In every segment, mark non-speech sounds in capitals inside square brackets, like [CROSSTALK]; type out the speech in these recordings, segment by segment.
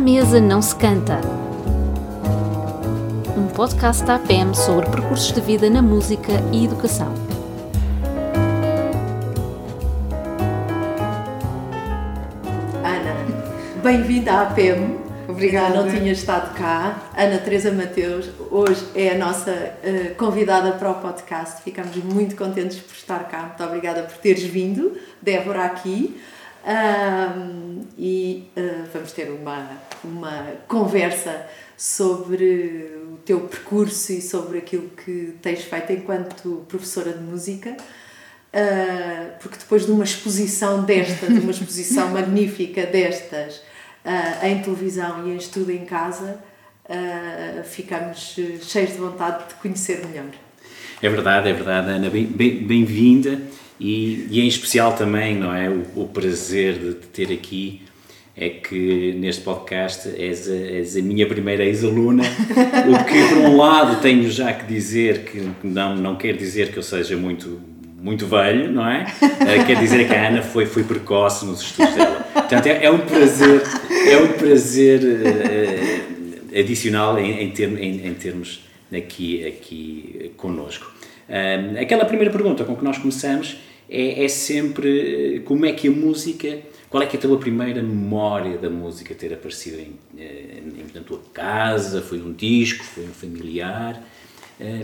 mesa não se canta. Um podcast da APM sobre percursos de vida na música e educação. Ana, bem-vinda à APM. Obrigada. Não tinha estado cá. Ana Teresa Mateus, hoje é a nossa uh, convidada para o podcast. Ficamos muito contentes por estar cá. Muito obrigada por teres vindo, Débora, aqui. Um, e uh, vamos ter uma, uma conversa sobre o teu percurso e sobre aquilo que tens feito enquanto professora de música. Uh, porque depois de uma exposição desta, de uma exposição [LAUGHS] magnífica destas uh, em televisão e em estudo em casa, uh, ficamos cheios de vontade de conhecer melhor. É verdade, é verdade, Ana. Bem-vinda bem, e, e, em especial também, não é? O, o prazer de te ter aqui é que neste podcast és a, és a minha primeira ex-aluna, o que por um lado tenho já que dizer que não, não quer dizer que eu seja muito muito velho, não é? Uh, quer dizer que a Ana foi, foi precoce nos estudos dela. Portanto, é, é um prazer, é um prazer uh, adicional em, em, em, em, termos aqui, aqui conosco. Uh, aquela primeira pergunta com que nós começamos é, é sempre como é que a música, qual é que é a tua primeira memória da música ter aparecido em, em, na tua casa, foi um disco, foi um familiar,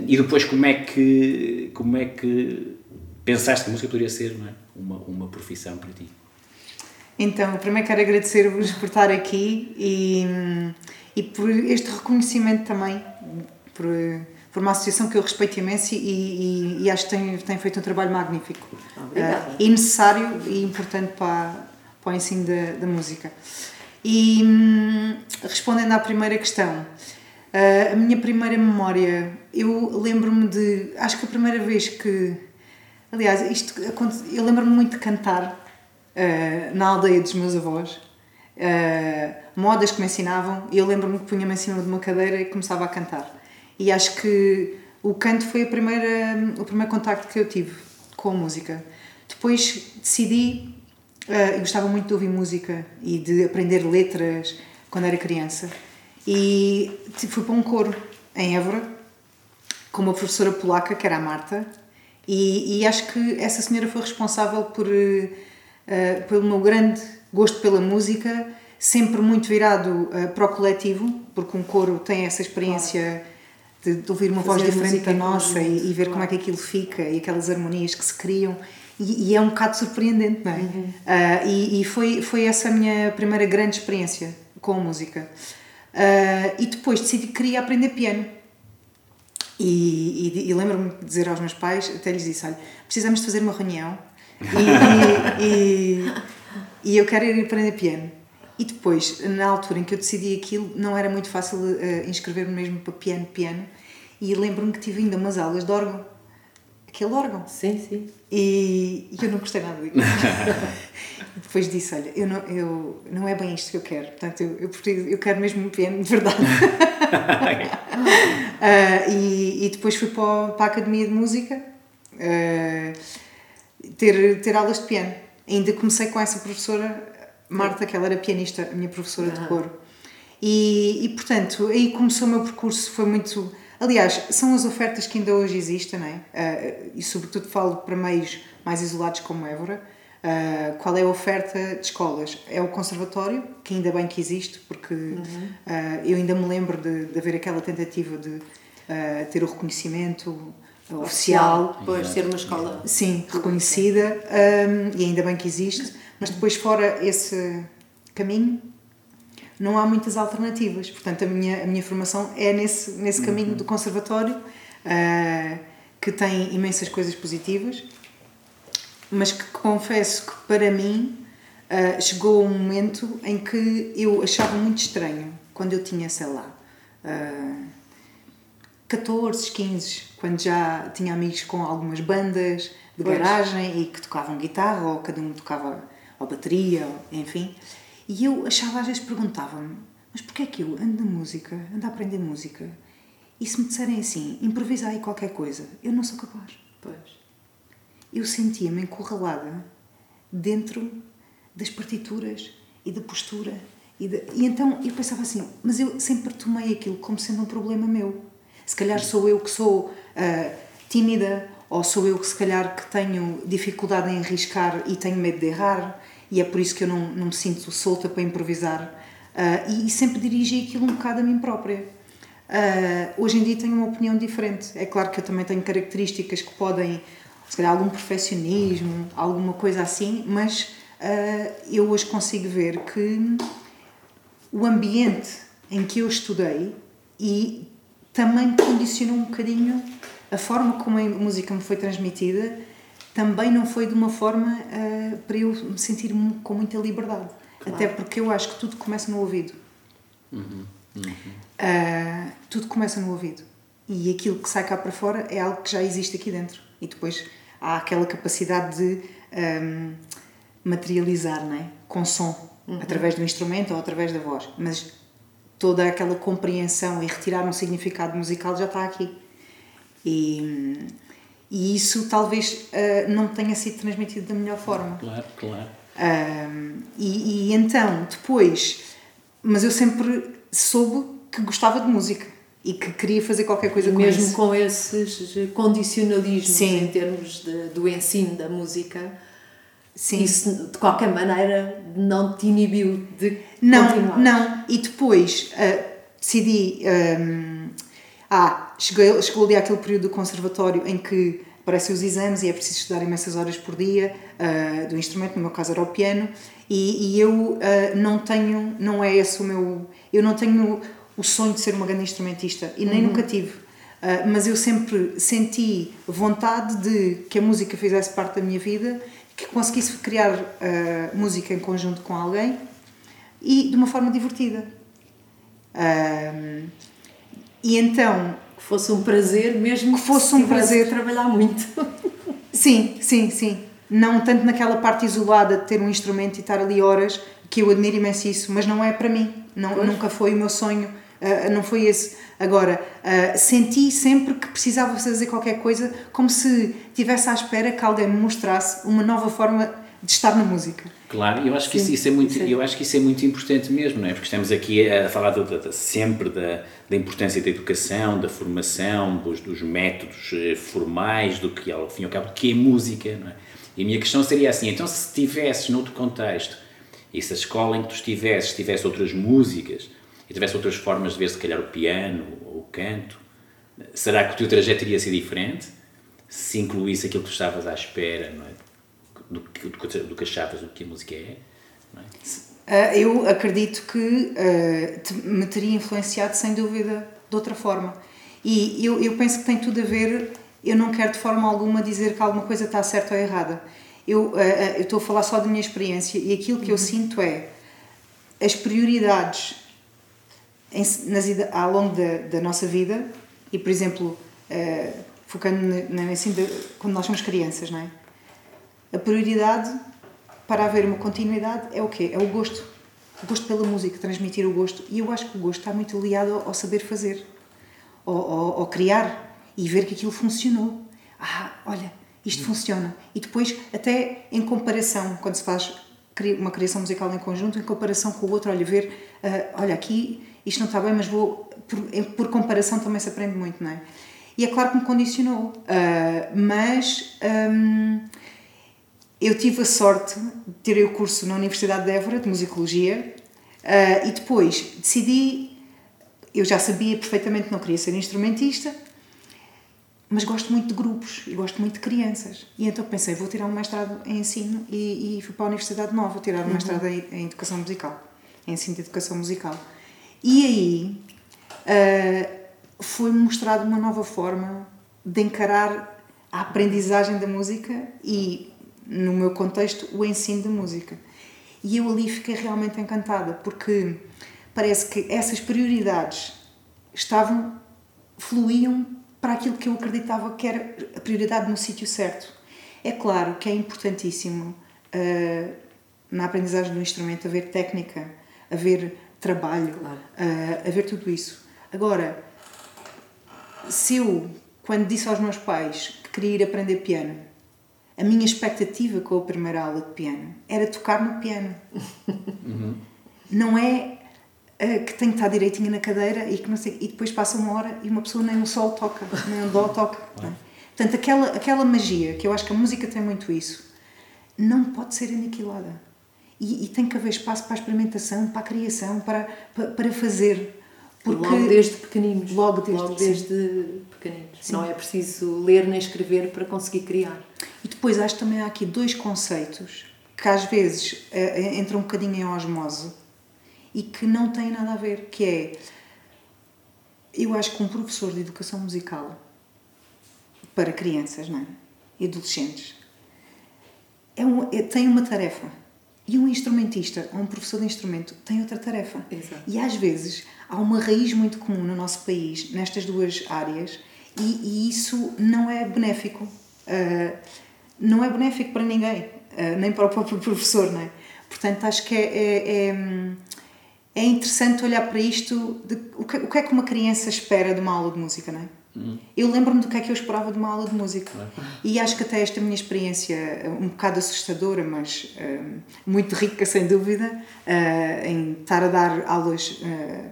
e depois como é que, como é que pensaste que a música poderia ser é? uma, uma profissão para ti? Então, primeiro quero agradecer-vos por estar aqui e, e por este reconhecimento também, por, por uma associação que eu respeito imenso e, e, e acho que tem, tem feito um trabalho magnífico. Obrigada. Uh, e necessário e importante para, para o ensino da, da música. E hum, respondendo à primeira questão, uh, a minha primeira memória, eu lembro-me de. Acho que a primeira vez que Aliás, isto, eu lembro-me muito de cantar uh, na aldeia dos meus avós. Uh, modas que me ensinavam e eu lembro-me que punha-me em cima de uma cadeira e começava a cantar. E acho que o canto foi a primeira, o primeiro contacto que eu tive com a música. Depois decidi, uh, eu gostava muito de ouvir música e de aprender letras quando era criança. E fui para um coro em Évora com uma professora polaca que era a Marta e, e acho que essa senhora foi responsável por, uh, pelo meu grande gosto pela música, sempre muito virado uh, para o coletivo, porque um coro tem essa experiência de, de ouvir uma Fazer voz diferente da nossa e, e, ver claro. como é que aquilo fica e aquelas harmonias que se criam. E, e é um bocado surpreendente, não é? Uhum. Uh, e, e foi, foi essa a minha primeira grande experiência com a música. Uh, e depois decidi que queria aprender piano. E, e, e lembro-me de dizer aos meus pais, até lhes disse: olha, precisamos de fazer uma reunião e, e, eu quero ir aprender piano. E depois, na altura em que eu decidi aquilo, não era muito fácil uh, inscrever-me mesmo para piano, piano. E lembro-me que tive ainda umas aulas de órgão. Aquele órgão. Sim, sim. E, e eu não gostei nada disso. [LAUGHS] depois disse: Olha, eu não, eu, não é bem isto que eu quero. Portanto, eu, eu, eu quero mesmo um piano de verdade. uh, [LAUGHS] [LAUGHS] e, e, depois fui para, para a Academia de Música uh, ter, ter aulas de piano. Ainda comecei com essa professora Marta, que ela era pianista, a minha professora de coro. E, e portanto, aí começou o meu percurso, foi muito. Aliás, são as ofertas que ainda hoje existem, não é? Uh, e sobretudo falo para meios mais isolados como Évora Uh, qual é a oferta de escolas? É o conservatório, que ainda bem que existe, porque uhum. uh, eu ainda me lembro de, de haver aquela tentativa de ter o reconhecimento oficial. Depois ser uma escola. Sim, reconhecida, um, e ainda bem que existe, mas depois, fora esse caminho, não há muitas alternativas. Portanto, a minha, a minha formação é nesse, nesse caminho uhum. do conservatório, que tem imensas coisas positivas mas que confesso que para mim uh, chegou um momento em que eu achava muito estranho quando eu tinha, sei lá, uh, 14, 15, quando já tinha amigos com algumas bandas de pois. garagem e que tocavam guitarra ou cada um tocava ou bateria, enfim. E eu achava, às vezes perguntava-me, mas porquê é que eu ando na música, ando a aprender música, e se me disserem assim, improvisa aí qualquer coisa, eu não sou capaz. Pois eu sentia-me encurralada dentro das partituras e da postura E, de, e então eu pensava assim, mas eu sempre tomei aquilo como sendo um problema meu. Se calhar sou eu que sou uh, tímida, ou sou eu que se calhar que tenho dificuldade em arriscar e tenho medo de errar, e é por isso que eu não, não me sinto solta para improvisar. Uh, e, e, sempre dirigi aquilo um bocado a mim própria. Uh, hoje em dia tenho uma opinião diferente. É claro que eu também tenho características que podem, se calhar, algum perfeccionismo, alguma coisa assim, mas uh, eu hoje consigo ver que o ambiente em que eu estudei e também condicionou um bocadinho a forma como a música me foi transmitida também não foi de uma forma uh, para eu me sentir com muita liberdade. Claro. Até porque eu acho que tudo começa no ouvido. Uhum. Uhum. Uh, tudo começa no ouvido. E aquilo que sai cá para fora é algo que já existe aqui dentro. E depois há aquela capacidade de um, materializar, não é? Com som, uhum. através do instrumento ou através da voz. Mas toda aquela compreensão e retirar um significado musical já está aqui. E, e isso talvez uh, não tenha sido transmitido da melhor forma. Claro, claro. Uh, e, e então, depois, mas eu sempre soube que gostava de música e que queria fazer qualquer coisa com Mesmo isso. com esses condicionalismos Sim. em termos de, do ensino da música, Sim. isso de qualquer maneira não te inibiu de não, continuar? Não, e depois uh, decidi. Um, ah, chegou, chegou ali aquele período do conservatório em que aparecem os exames e é preciso estudar imensas horas por dia uh, do instrumento, no meu caso era o piano, e, e eu uh, não tenho, não é esse o meu, eu não tenho o sonho de ser uma grande instrumentista e nem uhum. nunca tive. Uh, mas eu sempre senti vontade de que a música fizesse parte da minha vida, que conseguisse criar música em conjunto com alguém e de uma forma divertida. e então fosse um prazer, mesmo que fosse um prazer trabalhar muito. [LAUGHS] Sim, sim, sim. Não tanto naquela parte isolada de ter um instrumento e estar ali horas, que eu admiro imenso isso, mas não é para mim. Não, nunca foi o meu sonho, uh, não foi esse. Agora, uh, senti sempre que precisava fazer qualquer coisa, como se tivesse à espera que alguém me mostrasse uma nova forma de estar na música. Claro, eu acho que isso, isso, é muito, Sim. eu acho que isso é muito importante mesmo, não é? Porque estamos aqui a falar de, de, de, sempre da, da importância da educação, da formação, dos, dos métodos eh, formais, do que ao fim e ao cabo, que é música, não é? E a minha questão seria assim, então se estivesses noutro contexto, e se a escola em que tu estivesses tivesse outras músicas, e tivesse outras formas de ver se calhar o piano ou o canto, será que o teu trajeto iria ser diferente? Se incluísse aquilo que tu estavas à espera, não é? Do, do, do que achavas do que a música é? é? Uh, eu acredito que uh, te, me teria influenciado sem dúvida de outra forma. E eu, eu penso que tem tudo a ver. Eu não quero de forma alguma dizer que alguma coisa está certa ou errada. Eu, uh, eu estou a falar só da minha experiência e aquilo que uhum. eu sinto é as prioridades em, nas, ao longo da, da nossa vida e, por exemplo, focando na, na, assim, de, quando nós somos crianças, não é? A prioridade para haver uma continuidade é o quê? É o gosto. O gosto pela música, transmitir o gosto. E eu acho que o gosto está muito ligado ao, saber fazer, ao, ao, ao, criar e ver que aquilo funcionou. Ah, olha, isto funciona. E depois, até em comparação, quando se faz uma criação musical em conjunto, em comparação com o outro, olha, ver, uh, olha, aqui isto não está bem, mas vou. Por, por, comparação também se aprende muito, não é? E é claro que me condicionou, uh, mas. Um, eu tive a sorte de ter o curso na Universidade de Évora de Musicologia uh, e depois decidi. Eu já sabia perfeitamente que não queria ser instrumentista, mas gosto muito de grupos e gosto muito de crianças. E então pensei, vou tirar um mestrado em ensino e, e fui para a Universidade Nova tirar um uhum. mestrado em, em, educação musical, em ensino de educação musical. E aí uh, foi-me mostrado uma nova forma de encarar a aprendizagem da música e no meu contexto, o ensino de música. E eu ali fiquei realmente encantada, porque parece que essas prioridades estavam, fluíam para aquilo que eu acreditava que era a prioridade no sítio certo. É claro que é importantíssimo uh, na aprendizagem do instrumento haver técnica, haver trabalho, claro. uh, haver tudo isso. Agora, se eu, quando disse aos meus pais que queria ir aprender piano, a minha expectativa com a primeira aula de piano era tocar no piano. Uhum. não é uh, que tem que estar direitinho na cadeira e que não sei, e depois passa uma hora e uma pessoa nem um sol toca, nem um dó [LAUGHS] toca. É? Portanto, aquela, aquela magia, que eu acho que a música tem muito isso, não pode ser aniquilada. E, e tem que haver espaço para a experimentação, para a criação, para, para, para fazer. Porque, logo desde pequeninos. Logo desde, logo desde pequeninos. Sim. Não é preciso ler nem escrever para conseguir criar. E depois acho que também há aqui dois conceitos que às vezes uh, entram um bocadinho em osmose e que não têm nada a ver, que é eu acho que um professor de educação musical para crianças não é? e adolescentes é um, é, tem uma tarefa e um instrumentista ou um professor de instrumento tem outra tarefa. Exato. E às vezes há uma raiz muito comum no nosso país nestas duas áreas e, e isso não é benéfico. Uh, não é benéfico para ninguém, uh, nem para o próprio [LAUGHS] professor, não é? Portanto, acho que é, é, é, é interessante olhar para isto, de, o, que, o que é que uma criança espera de uma aula de música, não é? Eu lembro-me do que é que eu esperava de uma aula de música. E acho que até esta minha experiência, eh, um bocado assustadora, mas uh, muito rica, sem dúvida, uh, em estar a dar aulas uh,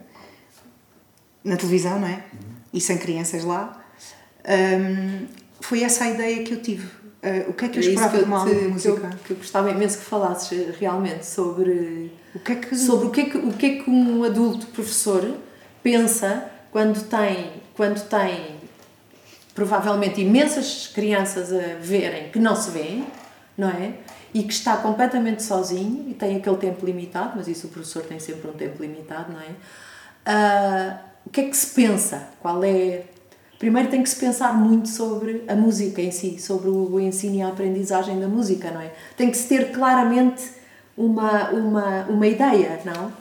na televisão, não é? E sem crianças lá, um, foi essa a ideia que eu tive. o que é que eu esperava de uma aula de música? Que eu, que eu gostava imenso que falasses realmente sobre o que é que, sobre o que, é que, o que, é que um adulto professor pensa quando tem quando tem provavelmente imensas crianças a verem que não se vêem, não é? E que está completamente sozinho e tem aquele tempo limitado, mas isso o professor tem sempre um tempo limitado, não é? Uh, o que é que se pensa? Qual é. Primeiro tem que se pensar muito sobre a música em si, sobre o ensino e a aprendizagem da música, não é? Tem que se ter claramente uma, uma, uma ideia, não?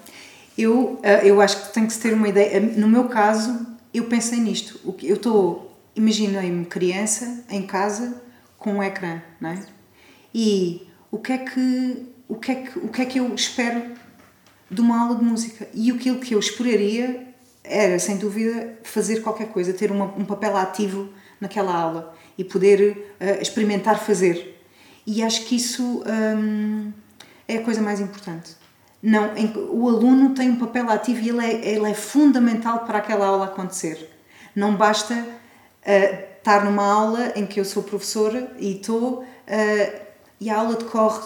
Eu, ah, eu acho que tem que se ter uma ideia. No meu caso, eu pensei nisto. Eu estou, imaginei-me criança em casa com um ecrã, não é? E o que é que o que é que o que é que eu espero de uma aula de música? E aquilo que eu esperaria era, sem dúvida, fazer qualquer coisa, ter uma, um papel ativo naquela aula e poder uh, experimentar fazer. E acho que isso um, é a coisa mais importante. Não, o aluno tem um papel ativo e ele é, ele é fundamental para aquela aula acontecer. Não basta uh, estar numa aula em que eu sou professora e estou uh, e a aula decorre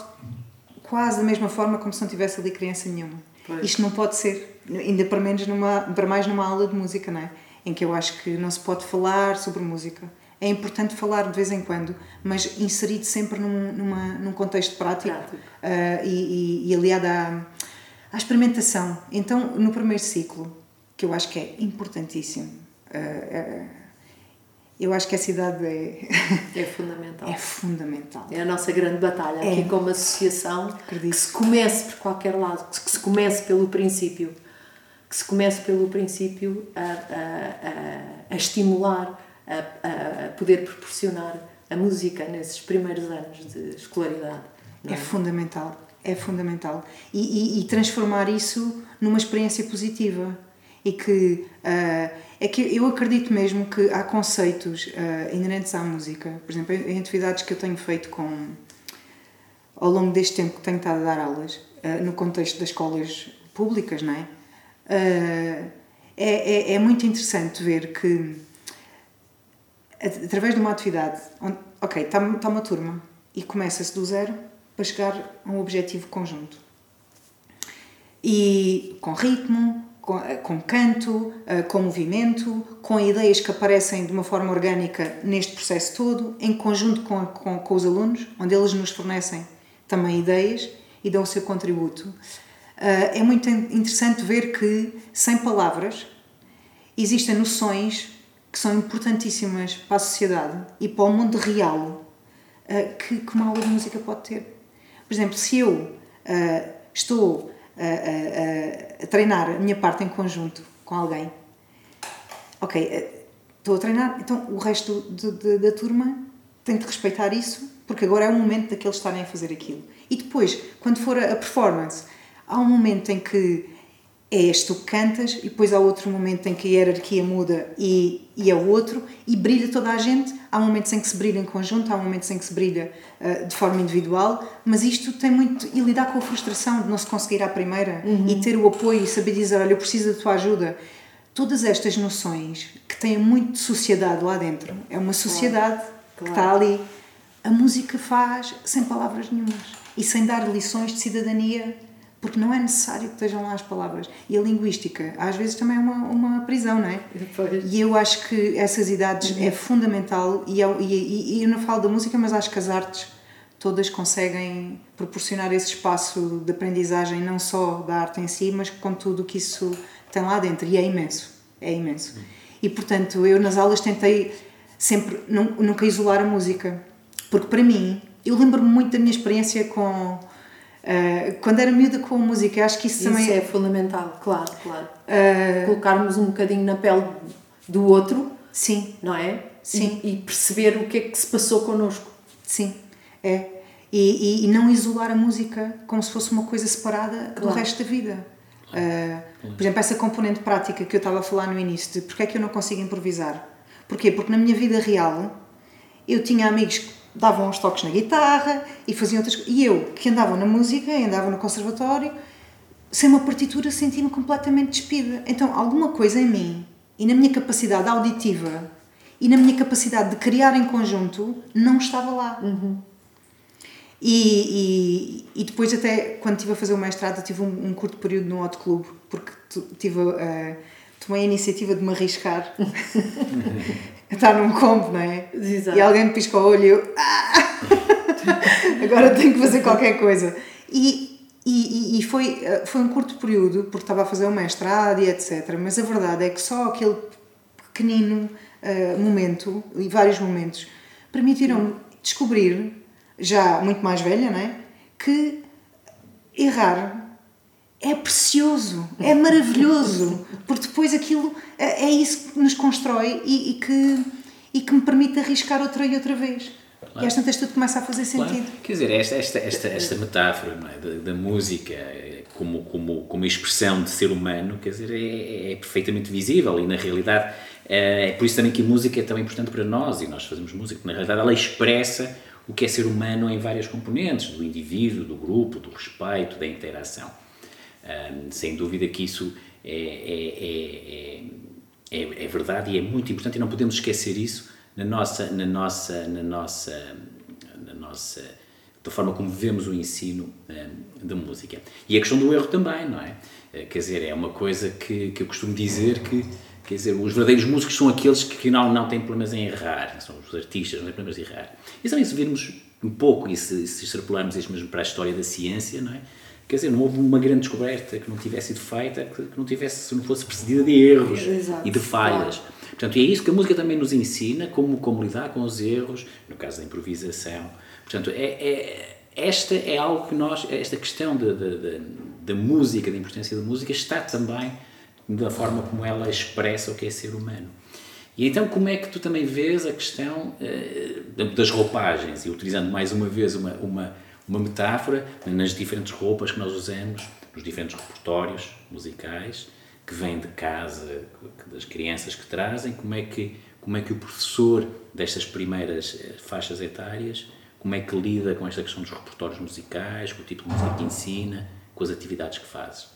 quase da mesma forma como se não tivesse ali criança nenhuma. Pois. Isto não pode ser, ainda para menos numa, para mais numa aula de música, não é? Em que eu acho que não se pode falar sobre música. É importante falar de vez em quando, mas inserido sempre num, numa, num contexto prático, prático. Uh, e, e, e aliado à, à experimentação. Então, no primeiro ciclo, que eu acho que é importantíssimo, uh, uh, eu acho que essa idade é. É fundamental. [LAUGHS] é fundamental. É a nossa grande batalha é. aqui como associação. Acredito. Que se comece por qualquer lado, que se comece pelo princípio. Que se comece pelo princípio a, a, a, a estimular, a, a poder proporcionar a música nesses primeiros anos de escolaridade. É? é? fundamental é fundamental. E, e, e, transformar isso numa experiência positiva. E que uh, é que eu acredito mesmo que há conceitos uh, inerentes à música, por exemplo, em atividades que eu tenho feito com ao longo deste tempo que tenho estado a dar aulas, uh, no contexto das escolas públicas, não é? é, é, é muito interessante ver que através de uma atividade, onde, ok, está, está uma turma e começa-se do zero, para chegar a um objetivo conjunto. E com ritmo, com, eh, com canto, eh, com movimento, com ideias que aparecem de uma forma orgânica neste processo todo, em conjunto com, com, com os alunos, onde eles nos fornecem também ideias e dão o seu contributo. Eh, é muito interessante ver que, sem palavras, existem noções que são importantíssimas para a sociedade e para o mundo real que, que uma aula de música pode ter. Por exemplo, se eu estou a, a, a, treinar a minha parte em conjunto com alguém, ok, uh, estou a treinar, então o resto de, de, da turma tem de respeitar isso, porque agora é o momento daqueles estarem a fazer aquilo. E depois, quando for a performance, há um momento em que é este, tu cantas e depois há outro momento em que a hierarquia muda e, e é outro e brilha toda a gente. Há momentos em que se brilha em conjunto, há momentos em que se brilha uh, de forma individual, mas isto tem muito. e lidar com a frustração de não se conseguir à primeira uhum. e ter o apoio e saber dizer: Olha, eu preciso da tua ajuda. Todas estas noções que têm muito de sociedade lá dentro, é uma sociedade claro. que claro. está ali. A música faz sem palavras nenhumas e sem dar lições de cidadania porque não é necessário que estejam lá as palavras. E a linguística, às vezes, também é uma, uma prisão, não é? Pois. E eu acho que essas idades uhum. é fundamental, e, eu, e, e, eu não falo da música, mas acho que as artes todas conseguem proporcionar esse espaço de aprendizagem, não só da arte em si, mas com tudo o que isso tem lá dentro. E é imenso, é imenso. Uhum. E, portanto, eu nas aulas tentei sempre nunca isolar a música, porque para mim, eu lembro-me muito da minha experiência com Uh, quando era miúda com a música, acho que isso, isso também. É fundamental, claro, claro. Uh, Colocarmos um bocadinho na pele do outro. Sim. Não é? Sim. E, e perceber o que é que se passou connosco. Sim, é. E, e, e, não isolar a música como se fosse uma coisa separada claro. do resto da vida. Uh, por exemplo, essa componente prática que eu estava a falar no início, de porque é que eu não consigo improvisar. Porquê? Porque na minha vida real eu tinha amigos davam uns toques na guitarra e faziam outras coisas. E eu, que andava na música, andava no conservatório, sem uma partitura, sentia-me completamente despida. Então, alguma coisa em mim e na minha capacidade auditiva e na minha capacidade de criar em conjunto não estava lá. Uhum. E, e, e, depois, até quando estive a fazer o mestrado, tive um, um curto período no Hot Club, porque tive, uh, tomei a iniciativa de me arriscar. [LAUGHS] estar num combo, não é? Exato. E alguém me pisca o olho e eu. Ah! [LAUGHS] Agora tenho que fazer qualquer coisa. E, e, e foi, foi um curto período, porque estava a fazer o mestrado e etc. Mas a verdade é que só aquele pequenino uh, momento, e vários momentos, permitiram descobrir, já muito mais velha, não é? Que errar é precioso, é maravilhoso, porque depois aquilo é, é isso que nos constrói e, e, que, e que me permite arriscar outra e outra vez. Claro. E às tantas tudo começa a fazer sentido. Claro. Quer dizer, esta, esta, esta, esta metáfora é? da, da, música como, como, como expressão de ser humano, quer dizer, é, é perfeitamente visível e na realidade é, é por isso também que a música é tão importante para nós e nós fazemos música, na realidade ela expressa o que é ser humano em várias componentes, do indivíduo, do grupo, do respeito, da interação. Um, sem dúvida que isso é, é, é, é, é verdade e é muito importante e não podemos esquecer isso na nossa, na nossa, na nossa, na nossa da forma como vemos o ensino um, da música. E a questão do erro também, não é? Eh, quer dizer, é uma coisa que, que eu costumo dizer que Quer dizer, os verdadeiros músicos são aqueles que não, não têm problemas em errar, são os artistas, não têm problemas em errar. E também se virmos um pouco e se, se extrapolarmos isso mesmo para a história da ciência, não é? Quer dizer, não houve uma grande descoberta que não tivesse sido feita, que, não tivesse, se não fosse precedida de erros Exato, e de falhas. Claro. Portanto, é isso que a música também nos ensina, como, como lidar com os erros, no caso da improvisação. Portanto, é, é, esta é algo que nós, esta questão da, música, da importância da música, está também da forma como ela expressa o que é ser humano. E então, como é que tu também vês a questão uh, das roupagens, e utilizando mais uma vez uma, uma uma metáfora nas diferentes roupas que nós usamos, nos diferentes repertórios musicais que vêm de casa, das crianças que trazem, como é que, como é que o professor destas primeiras eh, faixas etárias, como é que lida com esta questão dos repertórios musicais, com o tipo de música que ensina, com as atividades que fazes?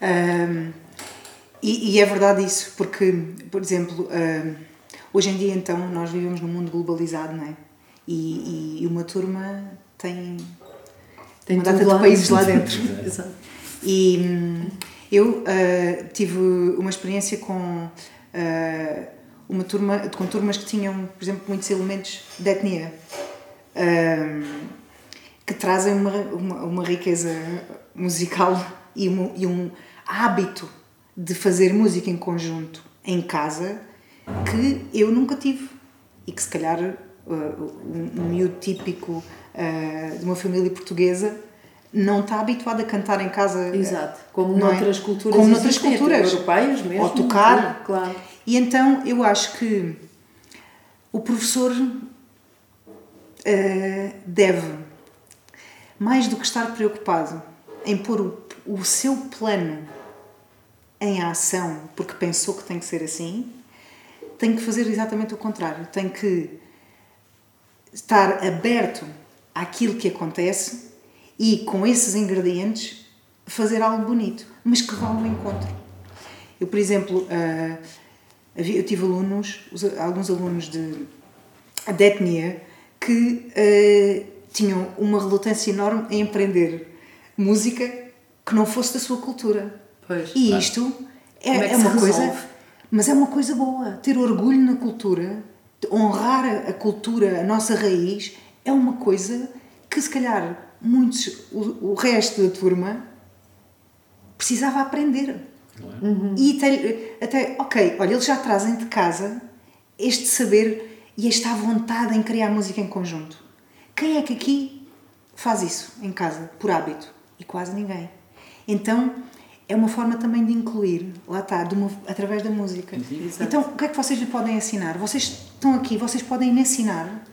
Um, e, e, é verdade isso, porque, por exemplo, um, hoje em dia então nós vivemos num mundo globalizado, não é? E, e uma turma tem, tem uma data de países lá dentro. [LAUGHS] Exato. E hum, eu uh, tive uma experiência com uh, uma turma, com turmas que tinham, por exemplo, muitos elementos de etnia. Uh, que trazem uma, uma, uma, riqueza musical e um, e um hábito de fazer música em conjunto em casa que eu nunca tive e que se calhar uh, um miúdo típico uh, de uma família portuguesa não está habituado a cantar em casa. Exato, como noutras é? culturas, como noutras culturas europeias mesmo. Ou tocar. Claro. E então eu acho que o professor uh, deve, mais do que estar preocupado em pôr o, o seu plano em ação porque pensou que tem que ser assim, tem que fazer exatamente o contrário. Tem que estar aberto àquilo que acontece e, com esses ingredientes, fazer algo bonito, mas que vá ao encontro. Eu, por exemplo, uh, eu tive alunos, alguns alunos de, de etnia, que uh, tinham uma relutância enorme em aprender música que não fosse da sua cultura. Pois, e claro. isto é, é, é uma coisa, mas é uma coisa boa. Ter orgulho na cultura, honrar a cultura, a nossa raiz, é uma coisa que se calhar muitos, o, o resto da turma precisava aprender. Uhum. E até, até, ok, olha, eles já trazem de casa este saber e esta vontade em criar música em conjunto. Quem é que aqui faz isso em casa, por hábito? E quase ninguém. Então, é uma forma também de incluir, lá está, uma, através da música. Exato. Então, o que é que vocês lhe podem ensinar? Vocês estão aqui, vocês podem me ensinar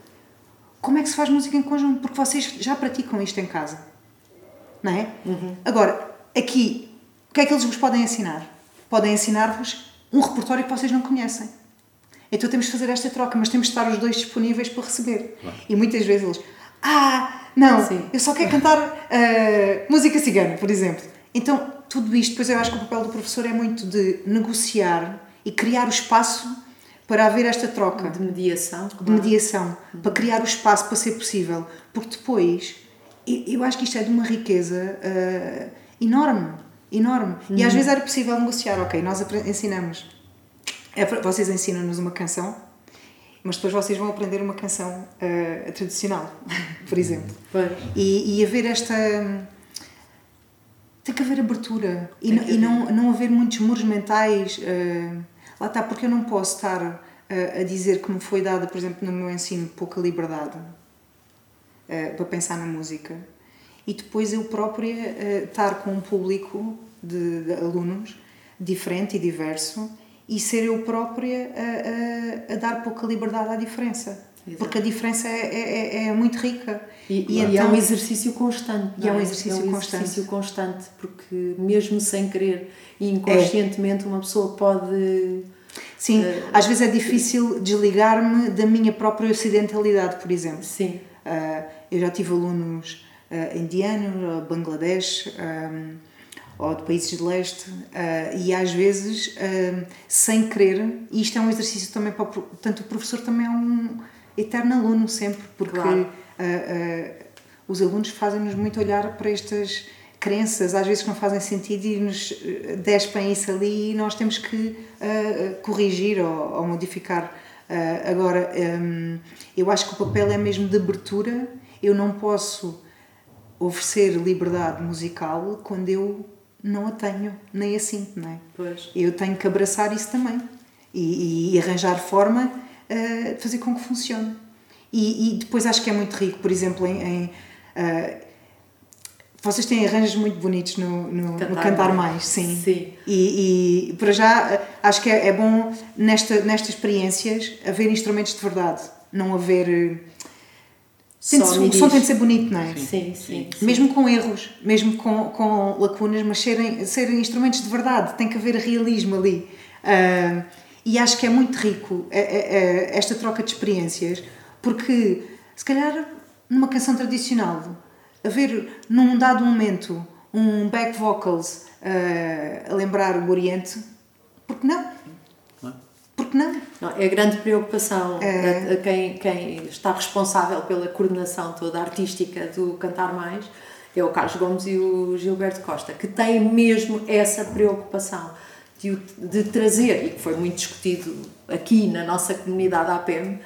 como é que se faz música em conjunto, porque vocês já praticam isto em casa. Não é? Uhum. Agora, aqui, o que é que eles vos podem ensinar? Podem ensinar-vos um repertório que vocês não conhecem. Então temos de fazer esta troca, mas temos de estar os dois disponíveis para receber. Claro. E muitas vezes eles, ah, não, Sim. eu só quero cantar uh, música cigana, por exemplo. Então, tudo isto, depois eu acho que o papel do professor é muito de negociar e criar o espaço para haver esta troca. De mediação. Claro. De mediação, uhum. para criar o espaço para ser possível. Porque depois, eu acho que isto é de uma riqueza uh, enorme, enorme. Uhum. E às uhum. vezes era possível negociar, ok, nós ensinamos é, vocês ensinam-nos uma canção, mas depois vocês vão aprender uma canção uh, tradicional, [LAUGHS] por exemplo. E, e haver esta. Tem que haver abertura e, não, e não, não haver muitos muros mentais. Uh, lá está, porque eu não posso estar uh, a dizer que me foi dada, por exemplo, no meu ensino, pouca liberdade para pensar na música e depois eu própria estar com um público de, de alunos diferente e diverso e ser eu própria a, a, a dar pouca liberdade à diferença. Exato. Porque a diferença é, é, é, é muito rica. E, e, e então, é um exercício constante. E é um é? exercício, é um constante. exercício constante, porque mesmo sem querer e inconscientemente uma pessoa pode. Sim, uh, às vezes é difícil desligar-me da minha própria ocidentalidade, por exemplo. Sim. Uh, eu já tive alunos uh, indianos, Bangladesh. Um, ou de países de leste, uh, e às vezes, uh, sem querer, e isto é um exercício também para o, portanto, o professor também é um eterno aluno sempre, porque claro. uh, os alunos fazem-nos muito olhar para estas crenças, às vezes que não fazem sentido e nos despem isso ali e nós temos que corrigir ou, ou modificar. agora, um, eu acho que o papel é mesmo de abertura, eu não posso oferecer liberdade musical quando eu não a tenho, nem assim, não é? Pois. Eu tenho que abraçar isso também e, e arranjar forma uh, fazer com que funcione. E, e, depois acho que é muito rico, por exemplo, em. em uh, vocês têm arranjos muito bonitos no, no, cantar, no cantar mais, sim. sim. E, e para já eh, acho que é, é bom nesta, nestas experiências haver instrumentos de verdade, não haver tem de, o som tem de ser bonito, não é? Sim, sim. sim. Mesmo com erros, mesmo com, com lacunas, mas serem, serem instrumentos de verdade, tem que haver realismo ali. Uh, e acho que é muito rico é, é, é, esta troca de experiências, porque se calhar numa canção tradicional, haver num dado momento um back vocals uh, a lembrar o Oriente, porque não? Porque não? não é a grande preocupação é... a, a quem, quem está responsável pela coordenação toda artística do Cantar Mais é o Carlos Gomes e o Gilberto Costa, que têm mesmo essa preocupação de, de trazer, e que foi muito discutido aqui na nossa comunidade APM, uh,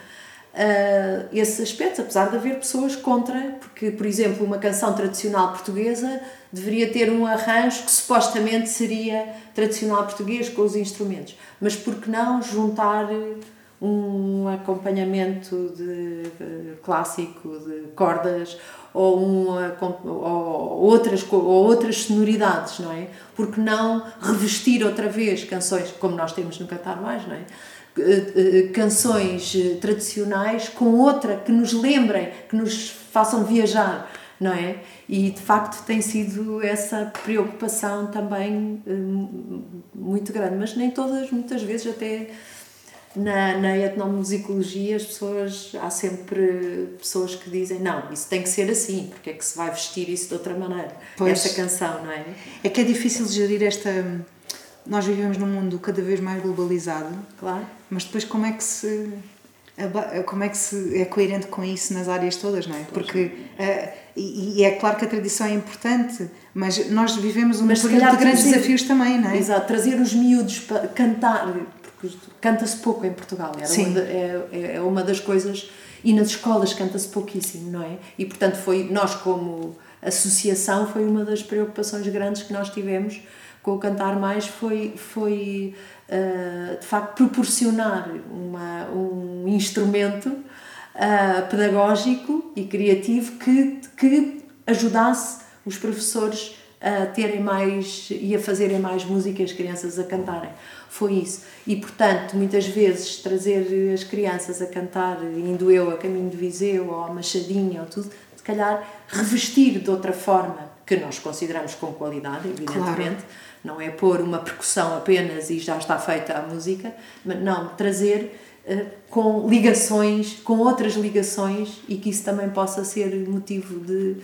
esse aspecto, apesar de haver pessoas contra, porque, por exemplo, uma canção tradicional portuguesa deveria ter um arranjo que supostamente seria tradicional português com os instrumentos, mas por que não juntar um acompanhamento de, de clássico de cordas ou, um, ou, outras, ou outras sonoridades, não é? Porque não revestir outra vez canções, como nós temos no Cantar Mais, não é? Eh, eh, canções eh, tradicionais com outra que nos lembrem, que nos façam viajar não é? E de facto tem sido essa preocupação também muito grande, mas nem todas, muitas vezes até na, na etnomusicologia as pessoas, há sempre pessoas que dizem não, isso tem que ser assim, porque é que se vai vestir isso de outra maneira, pois, esta canção, não é? É que é difícil gerir esta... Nós vivemos num mundo cada vez mais globalizado, claro. mas depois como é que se como é que se é coerente com isso nas áreas todas, não é? Porque uh, e, e, é claro que a tradição é importante, mas nós vivemos um período de grandes trazer, desafios também, não é? Exato, trazer os miúdos para cantar, canta-se pouco em Portugal, era Sim. Uma, é, é, é uma das coisas, e nas escolas canta-se pouquíssimo, não é? E portanto foi, nós como associação, foi uma das preocupações grandes que nós tivemos com o Cantar Mais, foi, foi uh, de facto proporcionar uma, um instrumento uh, pedagógico e criativo que, que ajudasse os professores a terem mais e a fazerem mais música as crianças a cantarem. Foi isso. E, portanto, muitas vezes trazer as crianças a cantar, indo eu a caminho de Viseu ou a Machadinha ou tudo, se calhar revestir de outra forma, que nós consideramos com qualidade, evidentemente, claro. não é pôr uma percussão apenas e já está feita a música, mas não, trazer uh, com ligações, com outras ligações e que isso também possa ser motivo de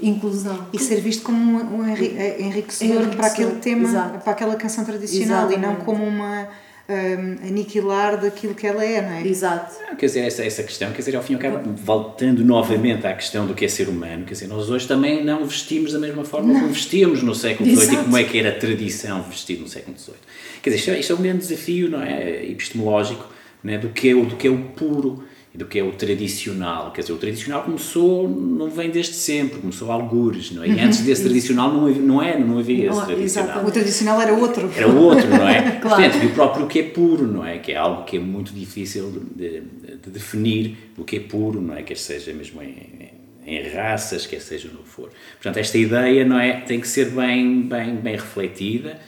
inclusão. E ser visto como um enriquecedor, enriquecedor para aquele tema, Exato. para aquela canção tradicional Exatamente. e não como uma um, aniquilar daquilo que ela é, não é? Exato. quer dizer, essa, essa questão, quer dizer, ao fim e ao cabo, voltando novamente à questão do que é ser humano, quer dizer, nós hoje também não vestimos da mesma forma não. como vestíamos no século XVIII e como é que era a tradição vestir no século XVIII. Quer dizer, isto é, isto é um grande desafio, não é? Epistemológico, não é? Do, que é, do que é o puro do que é o tradicional. Quer dizer, o tradicional começou, não vem desde sempre, começou a algures, não é? E [LAUGHS] antes desse tradicional não havia, não, é, não havia esse tradicional. Exato. O tradicional era outro. Era outro, não é? [LAUGHS] claro. Portanto, e o próprio que é puro, não é? Que é algo que é muito difícil de, de definir o que é puro, não é? Quer seja mesmo em, em raças, quer seja no que for. Portanto, esta ideia, não é? Tem que ser bem, bem, bem refletida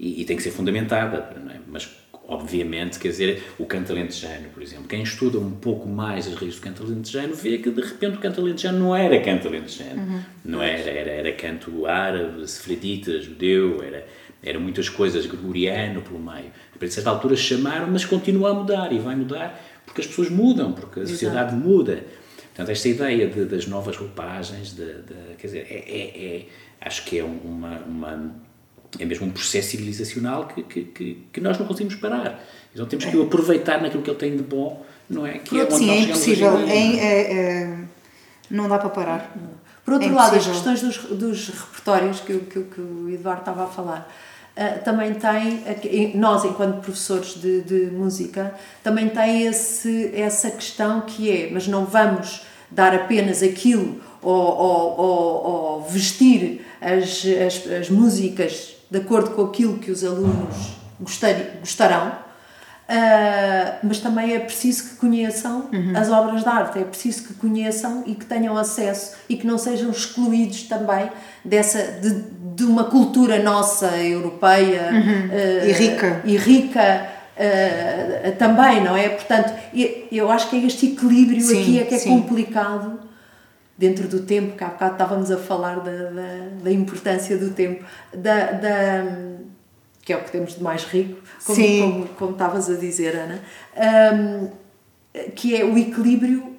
e, e tem que ser fundamentada, não é? Mas obviamente, quer dizer, o canto alentejano, por exemplo. Quem estuda um pouco mais as raízes do canto alentejano vê que, de repente, o canto alentejano não era canto alentejano. Uhum. Não era, era, era canto árabe, sefredita, judeu, era, era muitas coisas, gregoriano pelo meio. A certa altura chamaram, mas continua a mudar e vai mudar porque as pessoas mudam, porque a sociedade Exato. muda. Portanto, esta ideia de, das novas roupagens, de, de, quer dizer, é, é, é, acho que é uma, uma é mesmo um processo civilizacional que, que, que, que nós não conseguimos parar. Então temos que o aproveitar naquilo que ele tem de bom, não é? Que é onde Sim, é impossível. É, é, é, não dá para parar. Por outro é lado, as questões dos, dos repertórios que, que, que o Eduardo estava a falar, Uh, também tem, nós enquanto professores de, de, música, também tem esse, essa questão que é, mas não vamos dar apenas aquilo ou, ou, ou, ou vestir as, as, as músicas de acordo com aquilo que os alunos gostar, gostarão, uh, mas também é preciso que conheçam uhum. as obras de arte, é preciso que conheçam e que tenham acesso e que não sejam excluídos também dessa, de, de uma cultura nossa, europeia uhum. uh, e rica. E rica uh, também, não é? Portanto, eu acho que é este equilíbrio sim, aqui é que é sim. complicado dentro do tempo, que há bocado estávamos a falar da, da, da importância do tempo, da, da, que é o que temos de mais rico, como, como, como estavas a dizer, Ana, um, que é o equilíbrio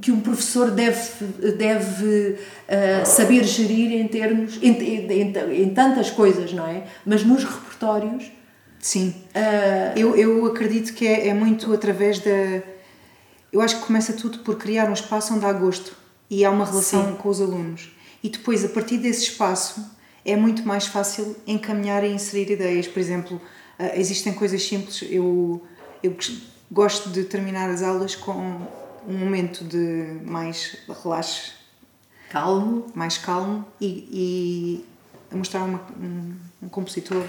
que um professor deve, deve uh, saber gerir em termos, em, em, em, tantas coisas, não é? Mas nos repertórios... Sim, uh, eu, eu acredito que é, é muito através da eu acho que começa tudo por criar um espaço onde há gosto e há uma relação Sim. com os alunos. E depois, a partir desse espaço, é muito mais fácil encaminhar e inserir ideias. Por exemplo, eh, existem coisas simples. Eu, eu gosto de terminar as aulas com um momento de mais relaxe. Calmo. Mais calmo e, e mostrar uma, um, um compositor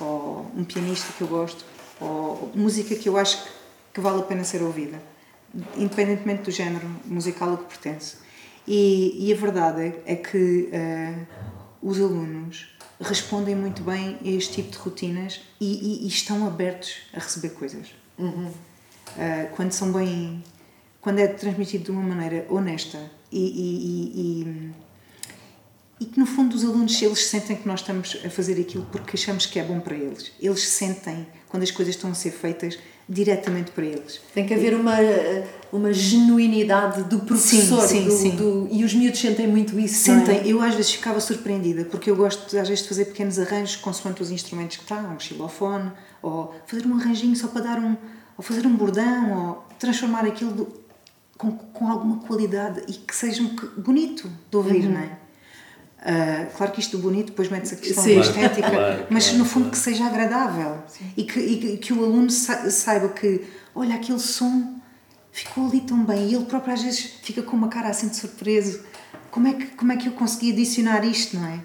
ou um pianista que eu gosto ou música que eu acho que vale a pena ser ouvida independentemente do género musical a que pertence. E, e a verdade é, que uh, os alunos respondem muito bem a este tipo de rotinas e, e, e estão abertos a receber coisas. Uhum. Uh, quando são bem. quando é transmitido de uma maneira honesta e, e, e, e, que no fundo os alunos eles sentem que nós estamos a fazer aquilo porque achamos que é bom para eles. Eles sentem quando as coisas estão a ser feitas diretamente para eles. Tem que haver uma, uma genuinidade do professor sim, sim, do, sim. Do, e os miúdos sentem muito isso. Sentem, é? eu às vezes ficava surpreendida porque eu gosto às vezes de fazer pequenos arranjos consoante os instrumentos que está, um xilofone, ou fazer um arranjinho só para dar um, ou fazer um bordão, ou transformar aquilo com, com alguma qualidade e que seja bonito de ouvir, uhum. não é? Uh, claro que isto do bonito depois mete-se a questão Sim. da estética, claro, mas claro, no fundo claro. que seja agradável e que, e que, o aluno saiba que, olha, aquele som ficou ali tão bem e ele próprio às vezes fica com uma cara assim de surpreso. Como é que, como é que eu consegui adicionar isto, não é?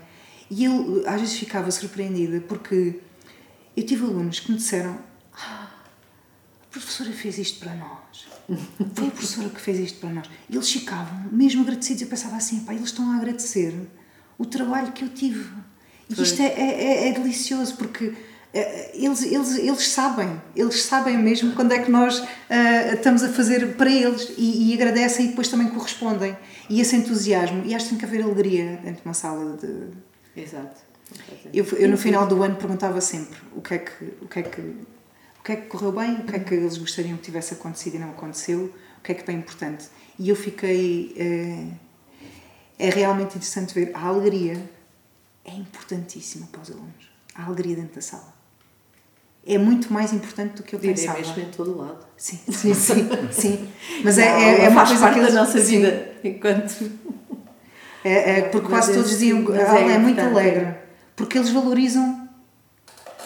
E eu às vezes ficava surpreendida porque eu tive alunos que me disseram: ah, a professora fez isto para nós. Foi a professora que fez isto para nós. E eles ficavam mesmo agradecidos. Eu pensava assim: pá, eles estão a agradecer o trabalho que eu tive. E isto é, é, é, é delicioso porque eh, eles, eles, eles sabem, eles sabem mesmo quando é que nós uh, estamos a fazer para eles e, e, agradecem e depois também correspondem. E esse entusiasmo, e acho que tem que haver alegria dentro de uma sala de. Exato. Eu, eu no final do ano perguntava sempre o que é que, o que, é que, o que, é que correu bem, o que é que eles gostariam que tivesse acontecido e não aconteceu, o que é que é importante. E eu fiquei. Uh, é realmente interessante ver a alegria é importantíssima para os alunos. A alegria dentro da sala. É muito mais importante do que eu Direi pensava. mesmo em todo lado. Sim, sim, sim. sim. Mas é, é, é uma coisa que eles... da nossa vida enquanto... É, é porque quase todos diziam que a aula é, é muito alegre. Porque eles valorizam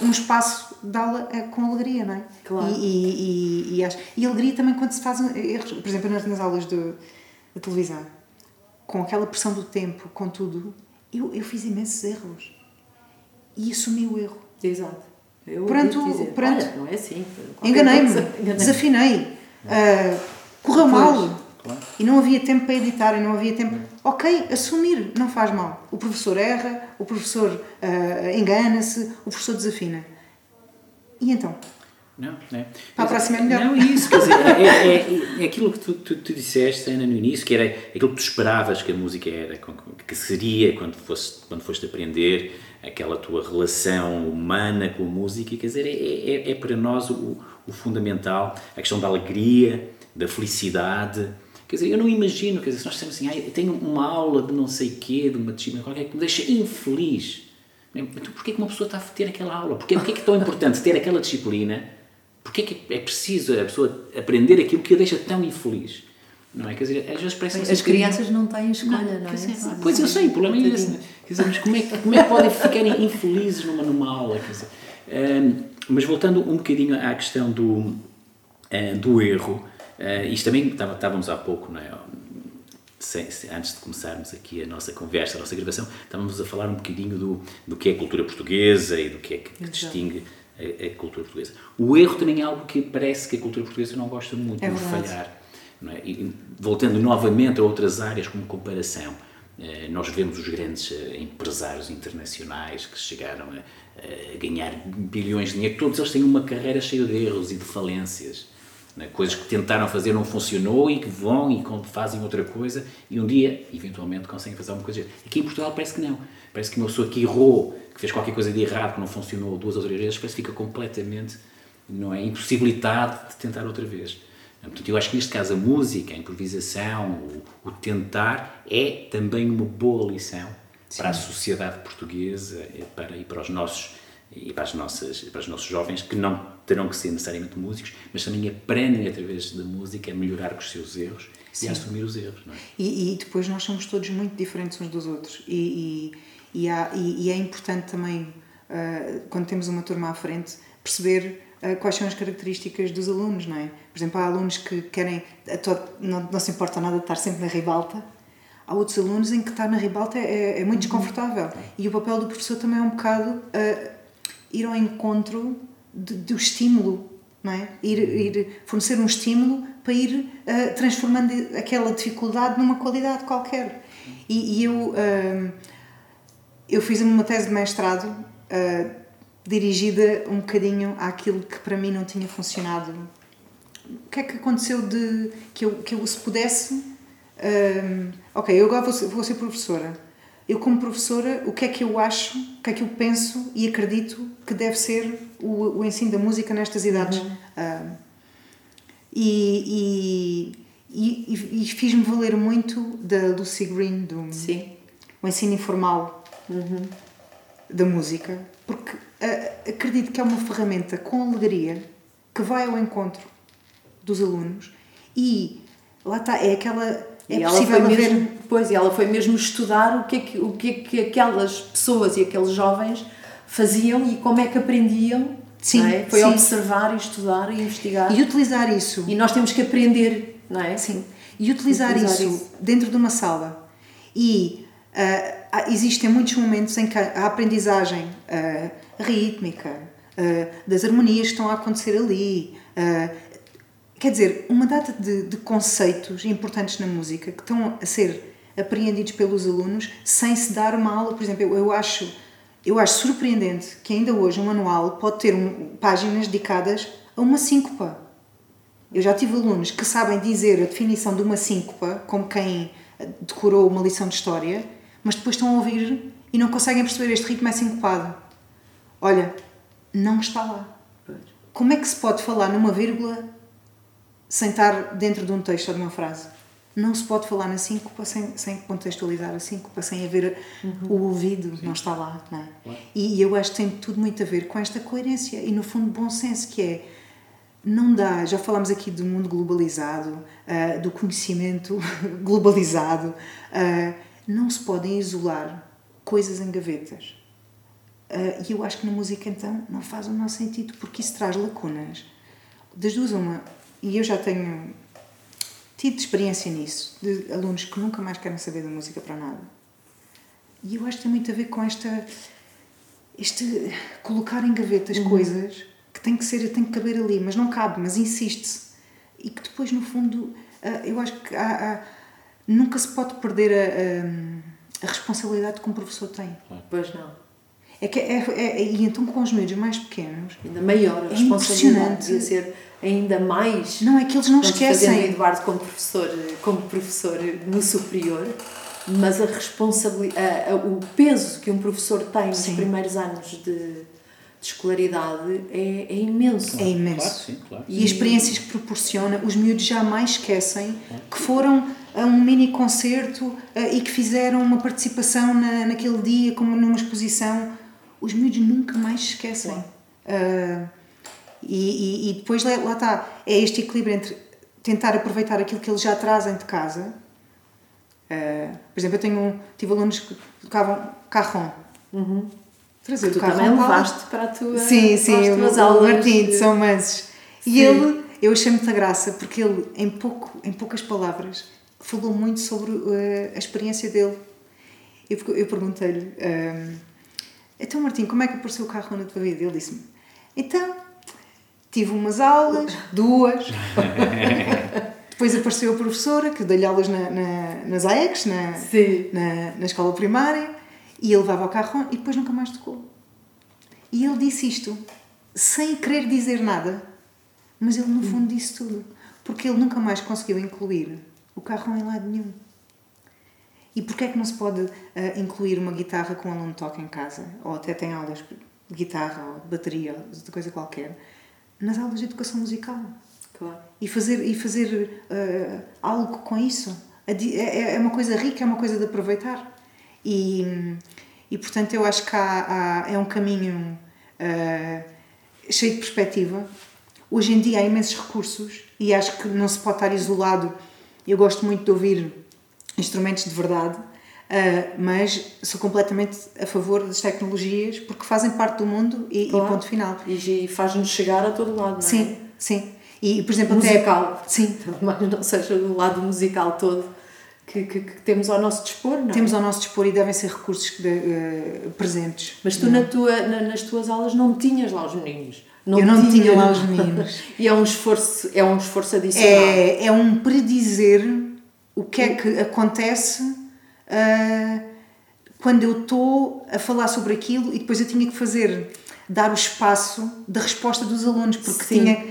um espaço de aula é com alegria, não é? Claro. E, e, e, e, acho, e alegria também quando se fazem erros. Por exemplo, nas, nas aulas de, de televisão com aquela pressão do tempo, com tudo, eu, eu fiz imensos erros. E assumi o erro. Exato. Eu perante, dizer, perante, olha, não é assim. Enganei-me, enganei desafinei, uh, correu pois, mal. Claro. E não havia tempo para editar, e não havia tempo. Ok, assumir, não faz mal. O professor erra, o professor uh, engana-se, o professor desafina. E então? Não, né? Para a próxima é melhor. Não, isso, quer dizer, é, é, é aquilo que tu, tu, tu, disseste, Ana, no início, que era aquilo que tu esperavas que a música era, que seria quando foste, quando foste aprender, aquela tua relação humana com a música, quer dizer, é, é, é para nós o, o fundamental, a questão da alegria, da felicidade. Quer dizer, eu não imagino, quer dizer, se nós dissemos assim, ah, eu tenho uma aula de não sei quê, de uma disciplina qualquer, que me deixa infeliz. Então, porquê que uma pessoa está a ter aquela aula? Porquê, porquê que é tão importante ter aquela disciplina Porquê que é preciso a pessoa aprender aquilo que a deixa tão infeliz? Não é? Quer dizer, às vezes parece As crianças não têm escolha, não, não é? Dizer, pois eu sei, o problema é esse. Quer dizer, mas como é, que, como é que podem ficar infelizes numa, numa aula? Quer dizer, um, mas voltando um bocadinho à questão do, um, do erro, uh, isto também estávamos há pouco, não é? Se, se, antes de começarmos aqui a nossa conversa, a nossa gravação, estávamos a falar um bocadinho do, do que é a cultura portuguesa e do que é que, que distingue a, a, cultura portuguesa. O erro também é algo que parece que a cultura portuguesa não gosta muito é de falhar. É? E, voltando novamente a outras áreas como comparação, eh, nós vemos os grandes eh, empresários internacionais que chegaram a, a ganhar bilhões de dinheiro, todos eles têm uma carreira cheia de erros e de falências. É? Coisas que tentaram fazer não funcionou e que vão e fazem outra coisa e um dia, eventualmente, conseguem fazer alguma coisa. Aqui em Portugal parece que não. Parece que uma pessoa que errou que fez qualquer coisa de errado, que não funcionou duas ou três vezes, parece que fica completamente não é, impossibilitado de tentar outra vez. Portanto, eu acho que neste caso a música, a improvisação, o, o tentar é também uma boa lição Sim. para a sociedade portuguesa e para, e para os nossos e para, as nossas, para os nossos jovens que não terão que ser necessariamente músicos, mas também aprendem através da música a melhorar com os seus erros Sim. e a assumir os erros. Não é? e, e, depois nós somos todos muito diferentes uns dos outros e, e e, há, é importante também, uh, quando temos uma turma à frente, perceber uh, quais são as características dos alunos, não é? Por exemplo, há alunos que querem, todo, não, não se importa nada de estar sempre na ribalta, há outros alunos em que estar na ribalta é, é muito desconfortável. E o papel do professor também é um bocado uh, ir ao encontro do estímulo, não é? Ir, ir fornecer um estímulo para ir uh, transformando aquela dificuldade numa qualidade qualquer. E, e eu uh, eu fiz uma tese de mestrado uh, dirigida um bocadinho àquilo que para mim não tinha funcionado. O que é que aconteceu de que eu, que eu se pudesse hum, ok, eu agora vou ser, vou ser professora. Eu, como professora, o que é que eu acho, o que é que eu penso e acredito que deve ser o, o ensino da música nestas idades? Hum, e, e, e, e fiz-me valer muito da Lucy Green, do Sim. o ensino informal da música, porque ah, acredito que é uma ferramenta com alegria que vai ao encontro dos alunos e lá está, é aquela. É e ela foi haver. mesmo, pois, ela foi mesmo estudar o que, é que, o que é que aquelas pessoas e aqueles jovens faziam e como é que aprendiam. Sim, é? Foi sim. observar e estudar e investigar. E utilizar isso. E nós temos que aprender, não é? Sim. E utilizar, Utilizar isso, isso. dentro de uma sala. E há- existem muitos momentos em que a aprendizagem ah, rítmica, ah, das harmonias que estão a acontecer ali. Quer dizer, uma data de, de conceitos importantes na música que estão a ser apreendidos pelos alunos sem se dar uma aula. Por exemplo, eu, eu acho. Eu acho surpreendente que ainda hoje um manual pode ter um- páginas dedicadas a uma síncopa. Eu já tive alunos que sabem dizer a definição de uma síncopa, como quem decorou uma lição de história, mas depois estão a ouvir e não conseguem perceber este ritmo é sincopado. Olha, não está lá. Como é que se pode falar numa vírgula sem estar dentro de um texto ou de uma frase? Não se pode falar na síncopa sem, sem contextualizar a síncopa, sem haver o ouvido, não está lá. Não é? E, e eu acho que tem tudo muito a ver com esta coerência e, no fundo, bom senso, que é não dá, já falámos aqui do mundo globalizado, ah, do conhecimento [LAUGHS] globalizado, ah, não se podem isolar coisas em gavetas. Ah, e eu acho que na música então não faz o menor sentido, porque isso traz lacunas. Das duas, uma, e eu já tenho tido experiência nisso, de alunos que nunca mais querem saber da música para nada. E eu acho que tem muito a ver com esta este colocar em gavetas coisas que tem que ser, tem que caber ali, mas não cabe, mas insiste-se. E que depois, no fundo, ah, eu acho que há- há- nunca se pode perder a, a- a responsabilidade que um professor tem. Pois não. É que é, é- é- e então com os miúdos mais pequenos, Ainda maior, a É responsabilidade impressionante. devia ser ainda mais. não é que eles não Vamos fazendo esquecem. Eduardo como professor, como professor no superior, mas a responsabilidade, o peso que um professor tem nos Sim. primeiros anos de, de escolaridade é, é imenso. É imenso. Claro, sim, claro. E as experiências que proporciona, os miúdos jamais esquecem que foram a um mini concerto eh, e que fizeram uma participação na, naquele dia, como numa exposição. Os miúdos nunca mais esquecem. Ah, e, e, e depois lá, está, é este equilíbrio entre tentar aproveitar aquilo que eles já trazem de casa. Ah, por exemplo, eu tenho tive alunos que tocavam. Trazer Uhum. Tu o carrom também levaste para a tua Sim, sim, o, o Martim de São Mansos. E Sim. ele, eu achei muita graça, porque ele, em, pouco, em poucas palavras, falou muito sobre eh, a experiência dele. Eu, eu perguntei-lhe, ehm, então Martim, como é que apareceu o carro na tua vida? Ele disse-me, então, tive umas aulas, duas, [LAUGHS] depois apareceu a professora, que dei-lhe aulas na, na, nas AECs, na, na, na escola primária, e ele levava o carro e depois nunca mais tocou. E ele disse isto sem querer dizer nada, mas ele no fundo disse tudo, porque ele nunca mais conseguiu incluir o carro em lado nenhum. E porquê é que não se pode ah, incluir uma guitarra que um aluno toca em casa, ou até tem aulas de guitarra ou de bateria, ou de coisa qualquer, nas aulas de educação musical? Claro. e fazer, e fazer eh, algo com isso. Adi- É, é uma coisa rica, é uma coisa de aproveitar. E, e portanto, eu acho que há, há- é um caminho eh, cheio de perspectiva. Hoje em dia há imensos recursos e acho que não se pode estar isolado. Eu gosto muito de ouvir instrumentos de verdade, eh, mas sou completamente a favor das tecnologias porque fazem parte do mundo e, e Claro. ponto final. E, e faz-nos chegar a todo lado, não é? Sim, sim. E, por exemplo, Musical. até. Sim, [LAUGHS] Mas não seja do lado musical todo que, que, que temos ao nosso dispor, não é? Temos ao nosso dispor e devem ser recursos de- eh, presentes. Mas tu na tua, na- nas tuas aulas não tinhas lá os meninos. Eu não tinha tinhas. lá os meninos. [LAUGHS] e é um esforço, é um esforço adicional. É, é um predizer o que é que acontece ah, quando eu estou a falar sobre aquilo e depois eu tinha que fazer, dar o espaço da resposta dos alunos, porque Sim. tinha.